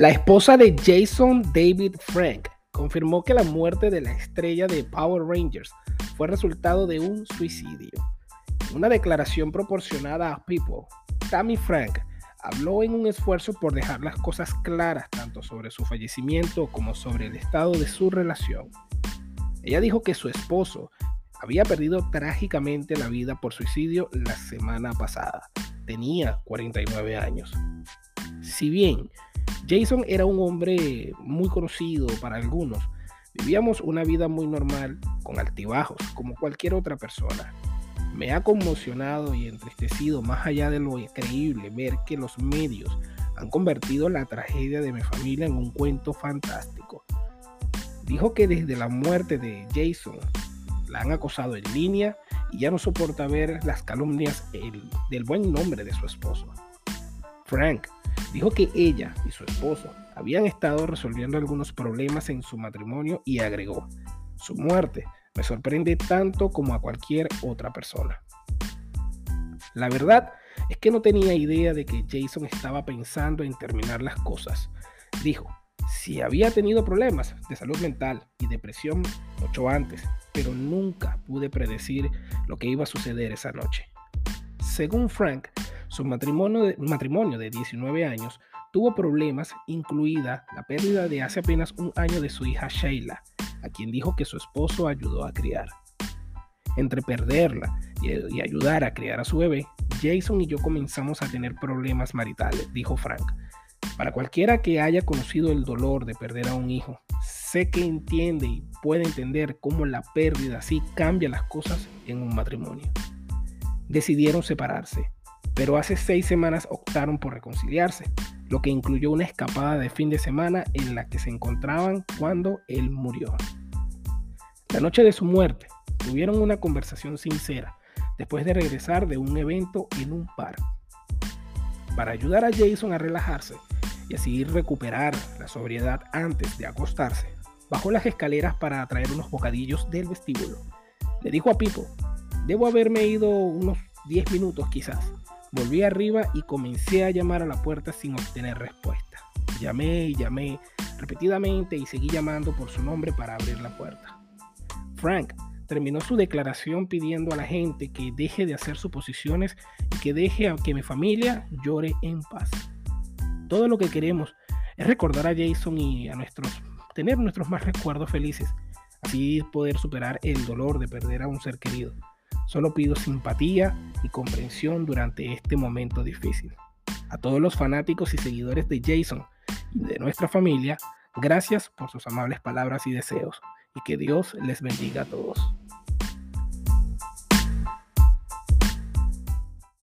La esposa de Jason David Frank confirmó que la muerte de la estrella de Power Rangers fue resultado de un suicidio. En una declaración proporcionada a People, Tammy Frank habló en un esfuerzo por dejar las cosas claras tanto sobre su fallecimiento como sobre el estado de su relación. Ella dijo que su esposo había perdido trágicamente la vida por suicidio la semana pasada. Tenía 49 años. Si bien Jason era un hombre muy conocido para algunos, vivíamos una vida muy normal, con altibajos, como cualquier otra persona. Me ha conmocionado y entristecido más allá de lo increíble ver que los medios han convertido la tragedia de mi familia en un cuento fantástico. Dijo que desde la muerte de Jason la han acosado en línea y ya no soporta ver las calumnias del buen nombre de su esposo. Frank dijo que ella y su esposo habían estado resolviendo algunos problemas en su matrimonio y agregó, su muerte me sorprende tanto como a cualquier otra persona. La verdad es que no tenía idea de que Jason estaba pensando en terminar las cosas. Dijo, si había tenido problemas de salud mental y depresión mucho antes, pero nunca pude predecir lo que iba a suceder esa noche. Según Frank, su matrimonio de, matrimonio de 19 años tuvo problemas, incluida la pérdida de hace apenas un año de su hija Sheila, a quien dijo que su esposo ayudó a criar. Entre perderla y, ayudar a criar a su bebé, Jason y yo comenzamos a tener problemas maritales, dijo Frank. Para cualquiera que haya conocido el dolor de perder a un hijo, sé que entiende y puede entender cómo la pérdida así cambia las cosas en un matrimonio. Decidieron separarse, pero hace seis semanas optaron por reconciliarse, lo que incluyó una escapada de fin de semana en la que se encontraban cuando él murió. La noche de su muerte, tuvieron una conversación sincera después de regresar de un evento en un par. Para ayudar a Jason a relajarse y así recuperar la sobriedad antes de acostarse, bajó las escaleras para traer unos bocadillos del vestíbulo. Le dijo a Pipo, debo haberme ido unos 10 minutos quizás. Volví arriba y comencé a llamar a la puerta sin obtener respuesta. Llamé y llamé repetidamente y seguí llamando por su nombre para abrir la puerta. Frank terminó su declaración pidiendo a la gente que deje de hacer suposiciones y que deje a que mi familia llore en paz. Todo lo que queremos es recordar a Jason y a nuestros tener nuestros más recuerdos felices, así poder superar el dolor de perder a un ser querido. Solo pido simpatía y comprensión durante este momento difícil. A todos los fanáticos y seguidores de Jason y de nuestra familia, gracias por sus amables palabras y deseos, y que Dios les bendiga a todos.